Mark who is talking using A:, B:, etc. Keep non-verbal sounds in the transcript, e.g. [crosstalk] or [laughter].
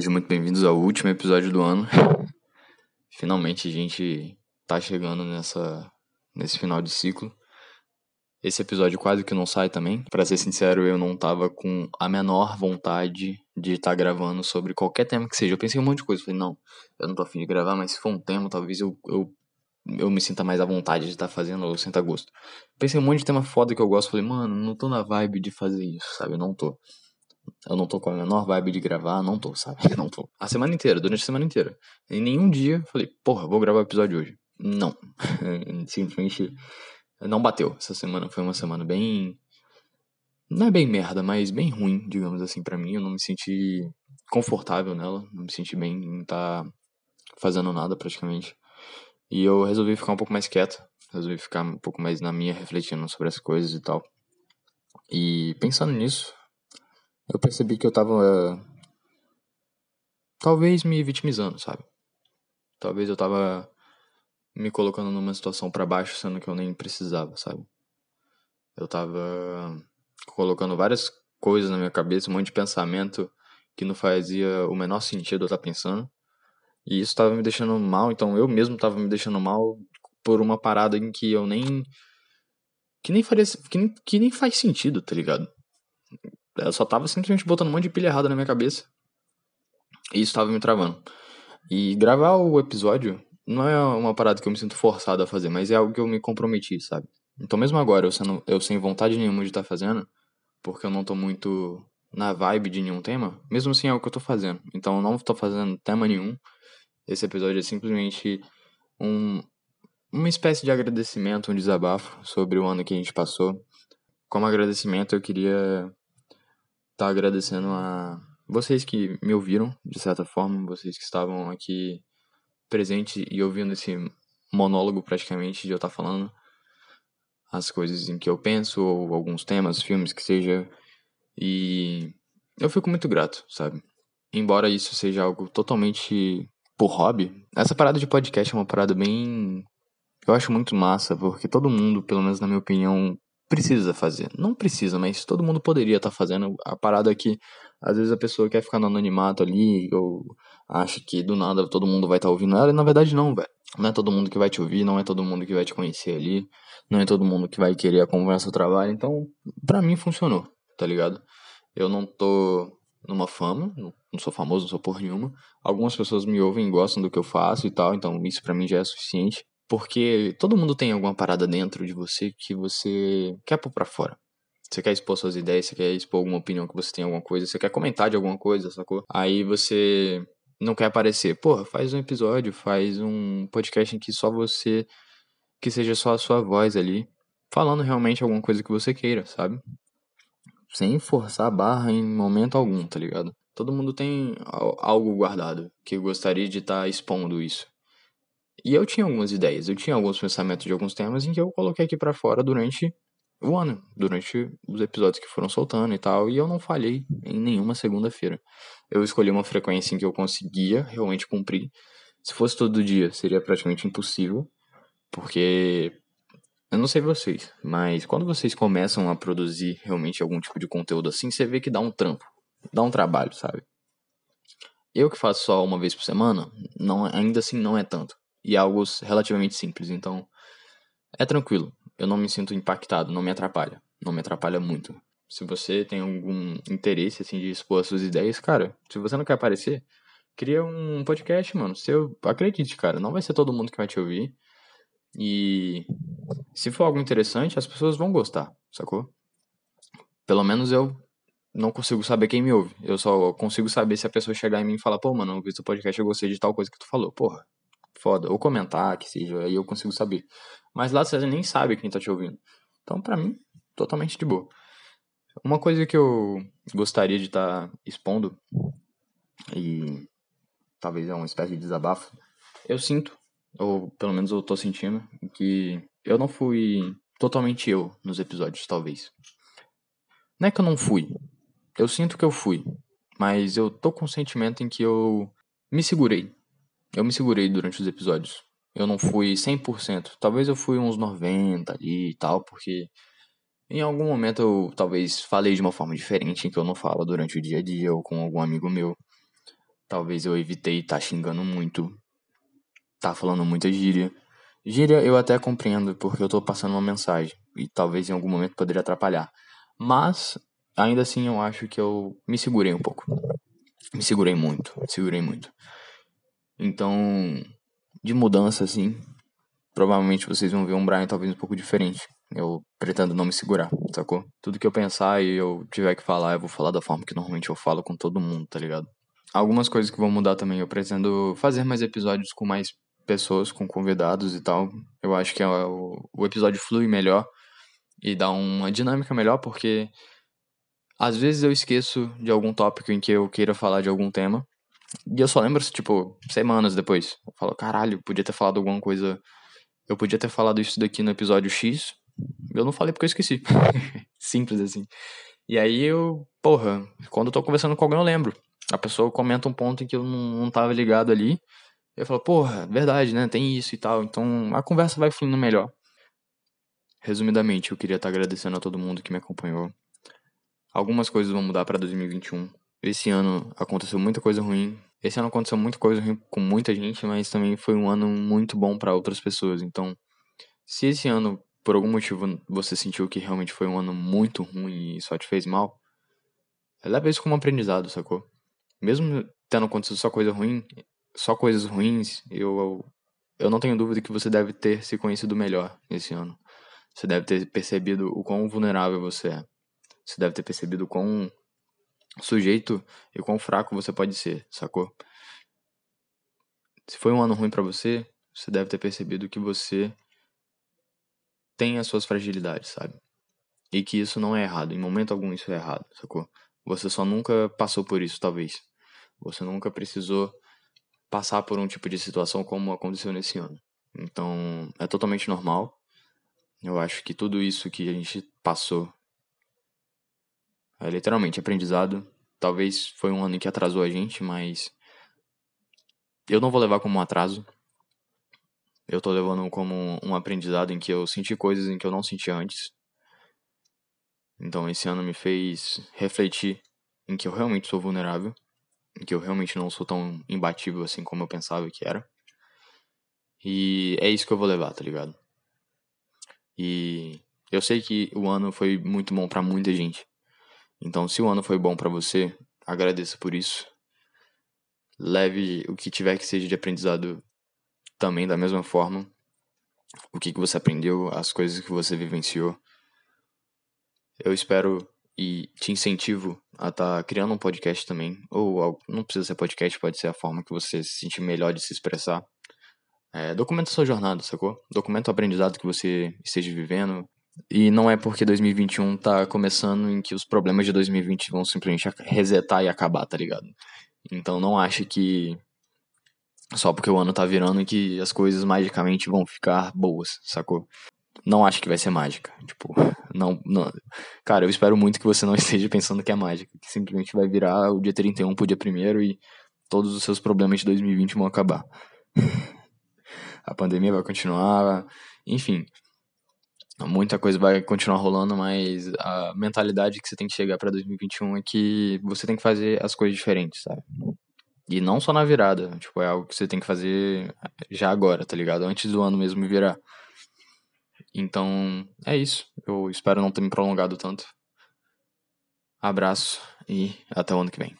A: Sejam muito bem-vindos ao último episódio do ano. Finalmente a gente tá chegando nessa nesse final de ciclo. Esse episódio quase que não sai também. Para ser sincero, eu não tava com a menor vontade de estar tá gravando sobre qualquer tema que seja. Eu pensei um monte de coisa. Falei, não, eu não tô afim de gravar, mas se for um tema, talvez eu, eu, eu me sinta mais à vontade de estar tá fazendo, ou sinta gosto. Pensei um monte de tema foda que eu gosto. Falei, mano, não tô na vibe de fazer isso, sabe? Não tô. Eu não tô com a menor vibe de gravar, não tô, sabe? [laughs] Não tô. A semana inteira, durante a semana inteira. Em nenhum dia falei, porra, vou gravar o episódio hoje. Não. [laughs] Simplesmente não bateu. Essa semana foi uma semana bem. Não é bem merda, mas bem ruim, digamos assim, para mim. Eu não me senti confortável nela, não me senti bem em estar tá fazendo nada praticamente. E eu resolvi ficar um pouco mais quieto, resolvi ficar um pouco mais na minha, refletindo sobre as coisas e tal. E pensando nisso, eu percebi que eu tava. Talvez me vitimizando, sabe? Talvez eu tava me colocando numa situação para baixo, sendo que eu nem precisava, sabe? Eu tava colocando várias coisas na minha cabeça, um monte de pensamento que não fazia o menor sentido eu estar tá pensando. E isso tava me deixando mal, então eu mesmo tava me deixando mal por uma parada em que eu nem que nem faria que nem, que nem faz sentido, tá ligado? Eu só tava simplesmente botando um monte de pilha errada na minha cabeça. E isso tava me travando. E gravar o episódio não é uma parada que eu me sinto forçado a fazer, mas é algo que eu me comprometi, sabe? Então mesmo agora, eu, sendo, eu sem vontade nenhuma de estar tá fazendo, porque eu não tô muito na vibe de nenhum tema, mesmo assim é o que eu tô fazendo. Então eu não tô fazendo tema nenhum. Esse episódio é simplesmente um, uma espécie de agradecimento, um desabafo sobre o ano que a gente passou. Como agradecimento, eu queria estar tá agradecendo a vocês que me ouviram, de certa forma, vocês que estavam aqui presente e ouvindo esse monólogo praticamente de eu estar tá falando as coisas em que eu penso, ou alguns temas, filmes que seja. E eu fico muito grato, sabe? Embora isso seja algo totalmente por hobby, essa parada de podcast é uma parada bem. Eu acho muito massa, porque todo mundo, pelo menos na minha opinião, precisa fazer. Não precisa, mas todo mundo poderia estar tá fazendo. A parada que às vezes a pessoa quer ficar no anonimato ali, ou acha que do nada todo mundo vai estar tá ouvindo ela, e na verdade não, velho. Não é todo mundo que vai te ouvir, não é todo mundo que vai te conhecer ali, não é todo mundo que vai querer acompanhar seu trabalho. Então, pra mim funcionou, tá ligado? Eu não tô numa fama, não sou famoso, não sou porra nenhuma. Algumas pessoas me ouvem e gostam do que eu faço e tal, então isso para mim já é suficiente. Porque todo mundo tem alguma parada dentro de você que você quer pôr pra fora. Você quer expor suas ideias, você quer expor alguma opinião que você tem alguma coisa, você quer comentar de alguma coisa, sacou? Aí você não quer aparecer. Porra, faz um episódio, faz um podcast em que só você. que seja só a sua voz ali, falando realmente alguma coisa que você queira, sabe? Sem forçar a barra em momento algum, tá ligado? Todo mundo tem algo guardado que gostaria de estar tá expondo isso. E eu tinha algumas ideias, eu tinha alguns pensamentos de alguns temas em que eu coloquei aqui para fora durante o ano, durante os episódios que foram soltando e tal, e eu não falhei em nenhuma segunda-feira. Eu escolhi uma frequência em que eu conseguia realmente cumprir. Se fosse todo dia, seria praticamente impossível, porque eu não sei vocês, mas quando vocês começam a produzir realmente algum tipo de conteúdo assim, você vê que dá um trampo, dá um trabalho, sabe? Eu que faço só uma vez por semana, não, ainda assim não é tanto e algo relativamente simples. Então, é tranquilo. Eu não me sinto impactado, não me atrapalha. Não me atrapalha muito. Se você tem algum interesse, assim, de expor as suas ideias, cara, se você não quer aparecer, cria um podcast, mano. Seu, acredite, cara, não vai ser todo mundo que vai te ouvir. E se for algo interessante, as pessoas vão gostar, sacou? Pelo menos eu não consigo saber quem me ouve. Eu só consigo saber se a pessoa chegar em mim e falar, pô, mano, eu vi seu podcast, eu gostei de tal coisa que tu falou. Porra, foda. Ou comentar, que seja, aí eu consigo saber. Mas lá você nem sabe quem tá te ouvindo. Então, para mim, totalmente de boa. Uma coisa que eu gostaria de estar tá expondo, e talvez é uma espécie de desabafo, eu sinto, ou pelo menos eu tô sentindo, que eu não fui totalmente eu nos episódios, talvez. Não é que eu não fui. Eu sinto que eu fui. Mas eu tô com o sentimento em que eu me segurei eu me segurei durante os episódios. Eu não fui 100%. Talvez eu fui uns 90 ali e tal, porque em algum momento eu talvez falei de uma forma diferente em que eu não falo durante o dia a dia ou com algum amigo meu. Talvez eu evitei tá xingando muito, tá falando muita gíria. Gíria eu até compreendo porque eu tô passando uma mensagem e talvez em algum momento poderia atrapalhar. Mas ainda assim eu acho que eu me segurei um pouco. Me segurei muito, me segurei muito. Então, de mudança assim, provavelmente vocês vão ver um Brian talvez um pouco diferente. Eu pretendo não me segurar, sacou? Tudo que eu pensar e eu tiver que falar, eu vou falar da forma que normalmente eu falo com todo mundo, tá ligado? Algumas coisas que vão mudar também, eu pretendo fazer mais episódios com mais pessoas, com convidados e tal. Eu acho que é o, o episódio flui melhor e dá uma dinâmica melhor, porque às vezes eu esqueço de algum tópico em que eu queira falar de algum tema. E eu só lembro, tipo, semanas depois. Eu falo, caralho, podia ter falado alguma coisa. Eu podia ter falado isso daqui no episódio X. Eu não falei porque eu esqueci. [laughs] Simples assim. E aí eu, porra, quando eu tô conversando com alguém eu lembro. A pessoa comenta um ponto em que eu não, não tava ligado ali. Eu falo, porra, verdade, né? Tem isso e tal. Então a conversa vai fluindo melhor. Resumidamente, eu queria estar agradecendo a todo mundo que me acompanhou. Algumas coisas vão mudar para 2021. Esse ano aconteceu muita coisa ruim. Esse ano aconteceu muita coisa ruim com muita gente, mas também foi um ano muito bom para outras pessoas. Então, se esse ano, por algum motivo, você sentiu que realmente foi um ano muito ruim e só te fez mal, leva isso como aprendizado, sacou? Mesmo tendo acontecido só coisa ruim, só coisas ruins, eu, eu não tenho dúvida que você deve ter se conhecido melhor esse ano. Você deve ter percebido o quão vulnerável você é. Você deve ter percebido o quão sujeito e quão fraco você pode ser, sacou? Se foi um ano ruim para você, você deve ter percebido que você tem as suas fragilidades, sabe? E que isso não é errado. Em momento algum isso é errado, sacou? Você só nunca passou por isso, talvez. Você nunca precisou passar por um tipo de situação como aconteceu nesse ano. Então, é totalmente normal. Eu acho que tudo isso que a gente passou é literalmente aprendizado. Talvez foi um ano que atrasou a gente, mas eu não vou levar como um atraso. Eu tô levando como um aprendizado em que eu senti coisas em que eu não senti antes. Então esse ano me fez refletir em que eu realmente sou vulnerável que eu realmente não sou tão imbatível assim como eu pensava que era. E é isso que eu vou levar, tá ligado? E eu sei que o ano foi muito bom para muita gente. Então, se o ano foi bom para você, agradeça por isso. Leve o que tiver que seja de aprendizado também da mesma forma. O que, que você aprendeu, as coisas que você vivenciou. Eu espero e te incentivo a estar tá criando um podcast também. Ou não precisa ser podcast, pode ser a forma que você se sentir melhor de se expressar. É, documenta sua jornada, sacou? Documenta o aprendizado que você esteja vivendo. E não é porque 2021 tá começando em que os problemas de 2020 vão simplesmente resetar e acabar, tá ligado? Então não ache que só porque o ano tá virando que as coisas magicamente vão ficar boas, sacou? não acho que vai ser mágica. Tipo, [laughs] não, não. Cara, eu espero muito que você não [laughs] esteja pensando que é mágica. Que simplesmente vai virar o dia 31 pro dia 1 e todos os seus problemas de 2020 vão acabar. [laughs] A pandemia vai continuar. Enfim. Muita coisa vai continuar rolando, mas a mentalidade que você tem que chegar para 2021 é que você tem que fazer as coisas diferentes, sabe? E não só na virada, tipo, é algo que você tem que fazer já agora, tá ligado? Antes do ano mesmo virar. Então, é isso. Eu espero não ter me prolongado tanto. Abraço e até o ano que vem.